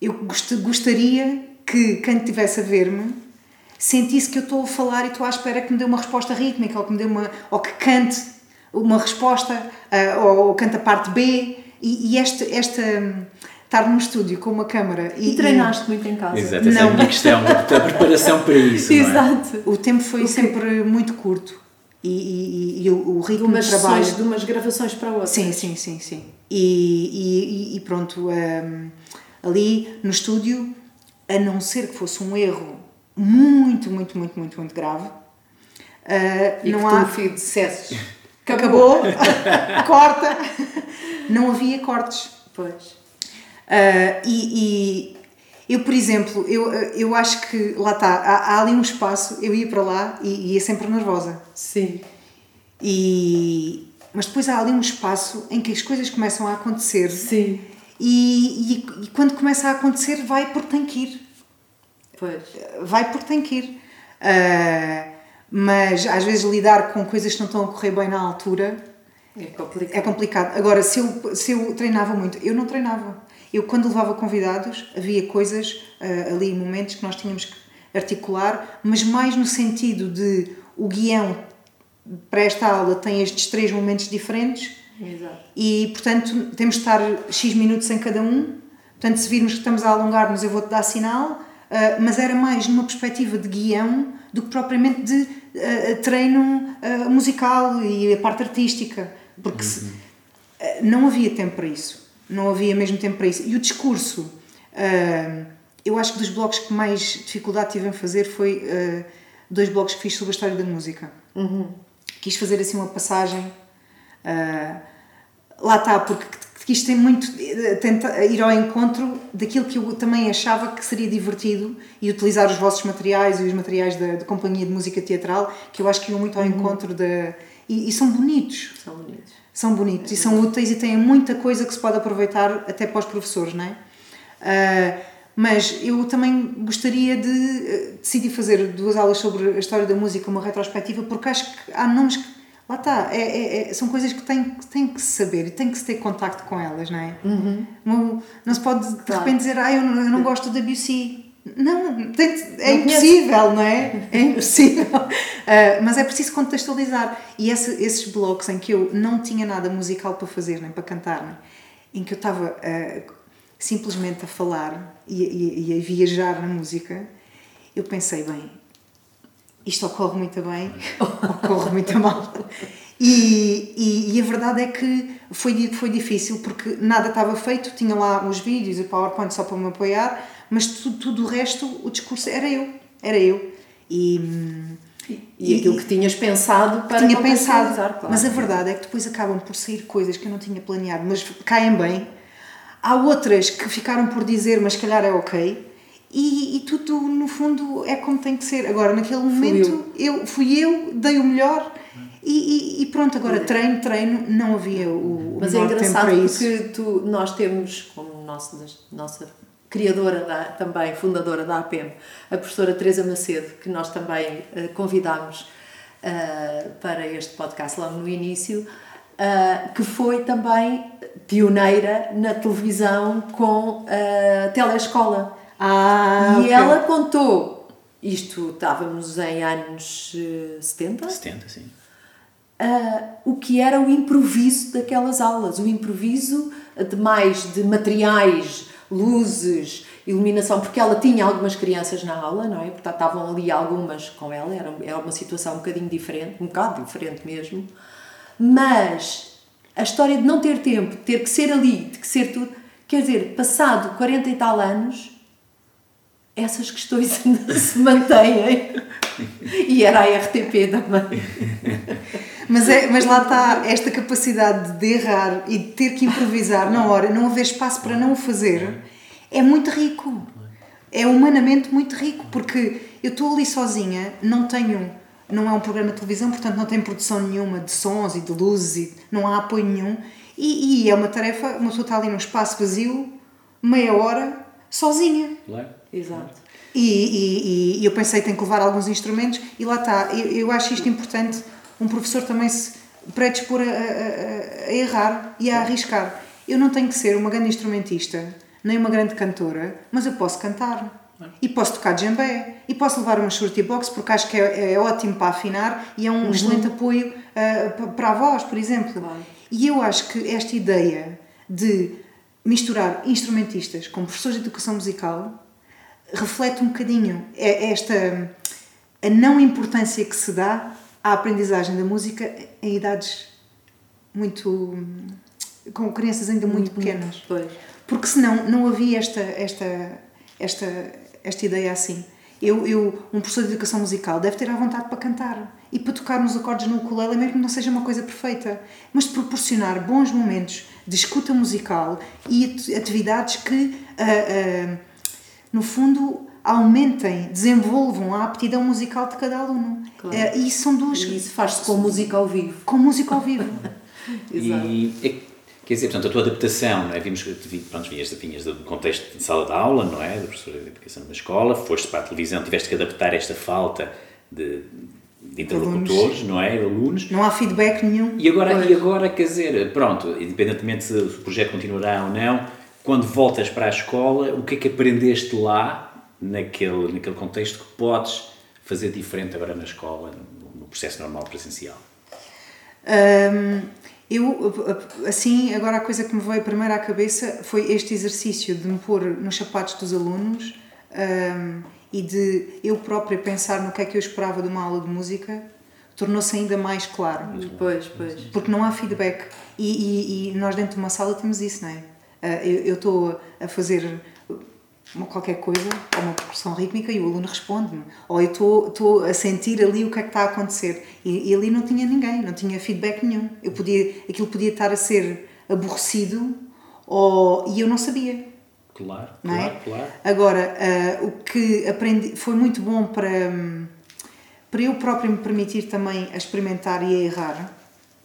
Eu gost- gostaria que quem estivesse a ver-me sentisse que eu estou a falar e estou à espera que me dê uma resposta rítmica ou que me dê uma ou que cante uma resposta uh, ou, ou cante a parte B e, e este, esta estar num estúdio com uma câmara e, e treinaste e, muito em casa. Exato, essa não. é a minha questão a preparação para isso é? exato. O tempo foi okay. sempre muito curto e, e, e o, o, ritmo de, de trabalho sessões, de umas gravações para outras. Sim sim sim sim. E, e, pronto um, ali no estúdio a não ser que fosse um erro muito muito muito muito muito grave uh, e não que há tu, dissesses [LAUGHS] acabou, [LAUGHS] corta. Não havia cortes. Pois uh, e, e eu, por exemplo, eu, eu acho que lá está, há, há, ali um espaço, eu ia para lá e ia sempre nervosa. Sim. E, mas depois há ali um espaço em que as coisas começam a acontecer. Sim. E, e, e quando começa a acontecer, vai porque tem que ir. Pois. Vai porque tem que ir. Uh, mas às vezes lidar com coisas que não estão a correr bem na altura é complicado. É complicado. Agora, se eu, se eu treinava muito, eu não treinava. Eu, quando levava convidados, havia coisas uh, ali, momentos que nós tínhamos que articular, mas mais no sentido de o guião para esta aula tem estes três momentos diferentes Exato. e, portanto, temos de estar X minutos em cada um. Portanto, se virmos que estamos a alongar-nos, eu vou-te dar sinal, uh, mas era mais numa perspectiva de guião do que propriamente de uh, treino musical e a parte artística, porque uhum. se, não havia tempo para isso não havia mesmo tempo para isso. E o discurso, eu acho que dos blogs que mais dificuldade tive em fazer foi uh, dois blogs que fiz sobre a história da música. Uhum. Quis fazer assim uma passagem. Uh, lá está, porque quis ter muito tentar ir ao encontro daquilo que eu também achava que seria divertido e utilizar os vossos materiais e os materiais da, da companhia de música teatral que eu acho que iam muito ao uhum. encontro da e, e, são bonitos são bonitos são bonitos e são úteis e têm muita coisa que se pode aproveitar até para os professores, não é? Uh, mas eu também gostaria de uh, decidir fazer duas aulas sobre a história da música, uma retrospectiva, porque acho que há nomes que. Lá está, é, é, é, são coisas que tem, tem que se saber e tem que se ter contacto com elas, não é? Uhum. Não, não se pode de claro. repente dizer, ah, eu não, eu não gosto da Debussy. Não, tem, é não impossível, não é? É impossível. Uh, [LAUGHS] mas é preciso contextualizar. E esse, esses blocos em que eu não tinha nada musical para fazer, nem para cantar, nem, em que eu estava uh, simplesmente a falar e, e, e, a viajar na música, eu pensei, bem, isto ocorre muito bem, [LAUGHS] ocorre muito mal. E, e, e, a verdade é que foi, foi difícil porque nada estava feito, tinha lá os vídeos e o PowerPoint só para me apoiar mas tudo, tudo o resto, o discurso era eu, era eu. E, e, e aquilo que tinhas pensado para tinha pensado, claro. mas a verdade é que depois acabam por sair coisas que eu não tinha planeado, mas caem bem. Há outras que ficaram por dizer, mas se calhar é ok. E, e tudo, no fundo, é como tem que ser. Agora, naquele momento, eu. eu. fui eu, dei o melhor. E, e, pronto, agora treino, treino, não havia o, Mas o é engraçado porque tu, nós temos, como nossa, nossa criadora da, também, fundadora da APEM, a professora Teresa Macedo, que nós também uh, convidámos uh, para este podcast logo no início, uh, que foi também pioneira na televisão com a telescola. Ah, e okay. ela contou, isto estávamos em anos 70? 70, sim. o que era o improviso daquelas aulas, o improviso de mais de materiais luzes, iluminação, porque ela tinha algumas crianças na aula, não é? Portanto, estavam ali algumas com ela, era, era uma situação um bocadinho diferente, um bocado diferente mesmo. Mas a história de não ter tempo, de ter que ser ali, de que ser tudo, quer dizer, passado 40 e tal anos, essas questões ainda [LAUGHS] se mantêm. [LAUGHS] E era a RTP também. [LAUGHS] Mas, é, mas lá está esta capacidade de errar e de ter que improvisar na hora, não haver espaço para não o fazer, é muito rico. É humanamente muito rico, porque eu estou ali sozinha, não tenho. Não é um programa de televisão, portanto não tem produção nenhuma de sons e de luzes, e não há apoio nenhum. E, e é uma tarefa, uma pessoa está ali num espaço vazio, meia hora, sozinha. Claro. Exato. E, e, e, eu pensei que tem que levar alguns instrumentos, e lá está. Eu, eu acho isto importante um professor também se predispor a, a, a, errar e a arriscar. Eu não tenho que ser uma grande instrumentista, nem uma grande cantora, mas eu posso cantar. E posso tocar djembe, e posso levar uma shorty box porque acho que é, é ótimo para afinar e é um excelente apoio uh, para a voz, por exemplo. Claro. E eu acho que esta ideia de misturar instrumentistas com professores de educação musical reflete um bocadinho esta a não importância que se dá à aprendizagem da música em idades muito com crianças ainda muito pequenas. Pois. Porque senão não havia esta esta esta esta ideia assim. Eu, eu, um professor de educação musical deve ter à vontade para cantar e para tocar nos acordes no ukulele, mesmo que não seja uma coisa perfeita, mas de proporcionar bons momentos de escuta musical e atividades que, uh, uh, no fundo, aumentem, desenvolvam a aptidão musical de cada aluno. Claro. Uh, e são duas. E isso faz-se com música ao vivo. Com música ao vivo. [LAUGHS] Exato. E, é- quer dizer, portanto, a tua adaptação, não é? Vimos que pronto, vinhas, vinhas do contexto de sala de aula, não é? Da professora de educação numa escola, foste para a televisão, tiveste que adaptar esta falta de, de interlocutores, não é? De alunos. Não há feedback nenhum. E agora, Pois. e agora, quer dizer, pronto, independentemente se o projeto continuará ou não, quando voltas para a escola, o que é que aprendeste lá, naquele, naquele contexto, que podes fazer diferente agora na escola, no, no processo normal presencial? Hum, eu, assim, agora a coisa que me veio primeiro à cabeça foi este exercício de me pôr nos sapatos dos alunos hum, e de eu própria pensar no que é que eu esperava de uma aula de música, tornou-se ainda mais claro. Pois, pois. Porque não há feedback. E, e- e nós dentro de uma sala temos isso, não é? Ah, eu estou a fazer uma qualquer coisa, ou uma progressão rítmica, e o aluno responde-me. Ou eu estou- a sentir ali o que é que está a acontecer. E, e ali não tinha ninguém, não tinha feedback nenhum. Eu podia, aquilo podia estar a ser aborrecido ou, e eu não sabia. Claro, Não é? claro, claro. Agora, ah, o que aprendi foi muito bom para, para eu próprio me permitir também a experimentar e a errar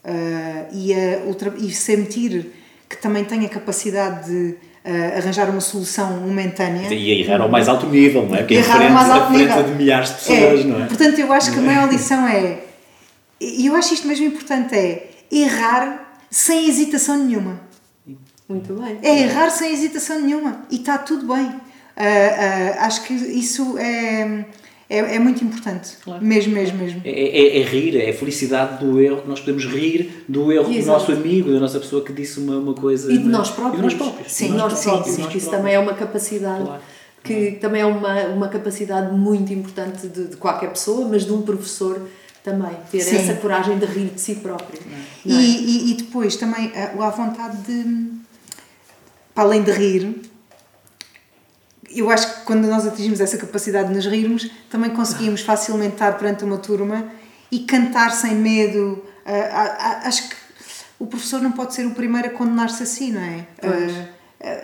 ah, e, a e sentir que também tenho a capacidade de ah, arranjar uma solução momentânea. E a errar ao mais alto nível, não é? Porque é Errar ao diferente mais alto nível. de milhares de pessoas, não é? Portanto, eu acho que a maior lição é, e eu acho isto mesmo importante, é errar sem hesitação nenhuma. Muito bem. É errar sem hesitação nenhuma e está tudo bem. Ah, ah, acho que isso é, é, é muito importante. Mesmo, mesmo, mesmo. É, é- é rir, é a felicidade do erro, nós podemos rir do erro do Exato. nosso amigo, da nossa pessoa que disse uma, uma coisa. E de é? nós próprios. E de nós próprios. Sim, de nós sim, próprios. sim. que isso também é uma capacidade Claro. que também é uma, uma capacidade muito importante de, de qualquer pessoa, mas de um professor também. Ter Sim. essa coragem de rir de si próprio. E, Não é? e, e depois também ah, o à vontade de, para além de rir, eu acho que quando nós atingimos essa capacidade de nos rirmos, também conseguimos facilmente estar perante uma turma e cantar sem medo. Ah, acho que o professor não pode ser o primeiro a condenar-se assim, não é? Ah,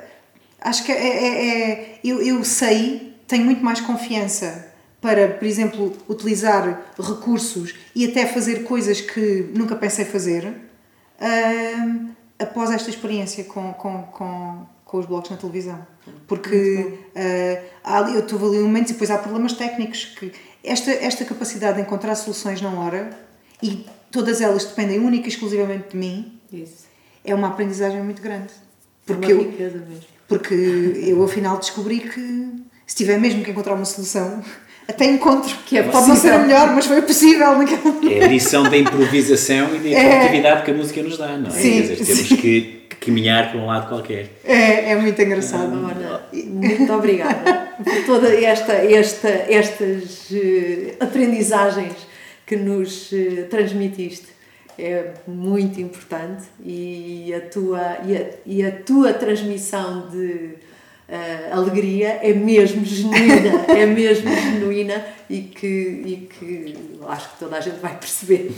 acho que é, é- é- eu, eu sei, tenho muito mais confiança para, por exemplo, utilizar recursos e até fazer coisas que nunca pensei fazer ahm, após esta experiência com, com, com, com os blogs na televisão. Porque há ali, eu estou ali um momento e depois há problemas técnicos que esta, esta capacidade de encontrar soluções na hora e todas elas dependem única e exclusivamente de mim Isso. é uma aprendizagem muito grande. Porque Porque uma eu, riqueza mesmo. porque eu afinal descobri que se tiver mesmo que encontrar uma solução, [LAUGHS] até encontro. Que é Pode não ser a melhor, mas foi possível naquele momento. É a lição da improvisação e da [LAUGHS] criatividade que a música nos dá, não é? É. Sim, Quer dizer, temos sim. que caminhar para um lado qualquer. É, é muito engraçado. Olha, muito obrigada por toda esta, esta, estas eh, aprendizagens que nos eh, transmitiste. É muito importante e a tua, e a, e a tua transmissão de eh, alegria é mesmo [LAUGHS] genuína, é mesmo genuína e que, e que acho que toda a gente vai perceber.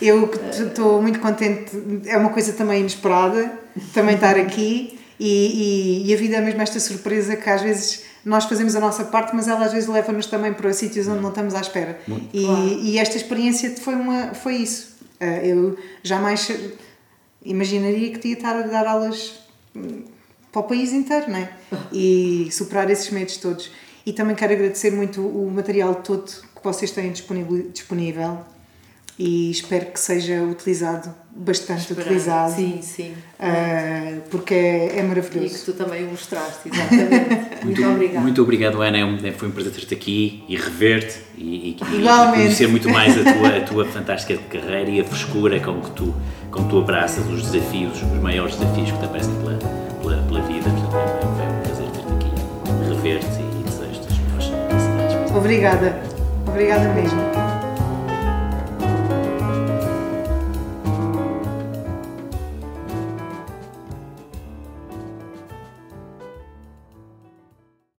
Eu estou muito contente, é uma coisa também inesperada, também estar aqui e, e, e a vida é mesmo esta surpresa que às vezes nós fazemos a nossa parte, mas ela às vezes leva-nos também para sítios onde não estamos à espera. E, Claro. e esta experiência foi, uma, foi isso. Ah, Eu jamais imaginaria que ia estar a dar aulas hum, para o país inteiro, não é? E superar esses medos todos. E também quero agradecer muito o material todo que vocês têm disponível, disponível e espero que seja utilizado, bastante Esperar. utilizado, Sim, sim. uh, porque é, é E que maravilhoso. tu também o mostraste, exatamente. [LAUGHS] muito, obrigada. Muito obrigado, Ana. É um- Foi um prazer ter-te aqui e rever-te e, e, e Igualmente. conhecer muito mais a tua, a tua fantástica carreira e a frescura com que tu, com que tu abraças os desafios, os maiores desafios que te aparecem pela, pela, pela vida. Portanto, é, é um prazer ter-te aqui, rever-te e desejo-te as melhores felicidades. Obrigada, obrigada mesmo.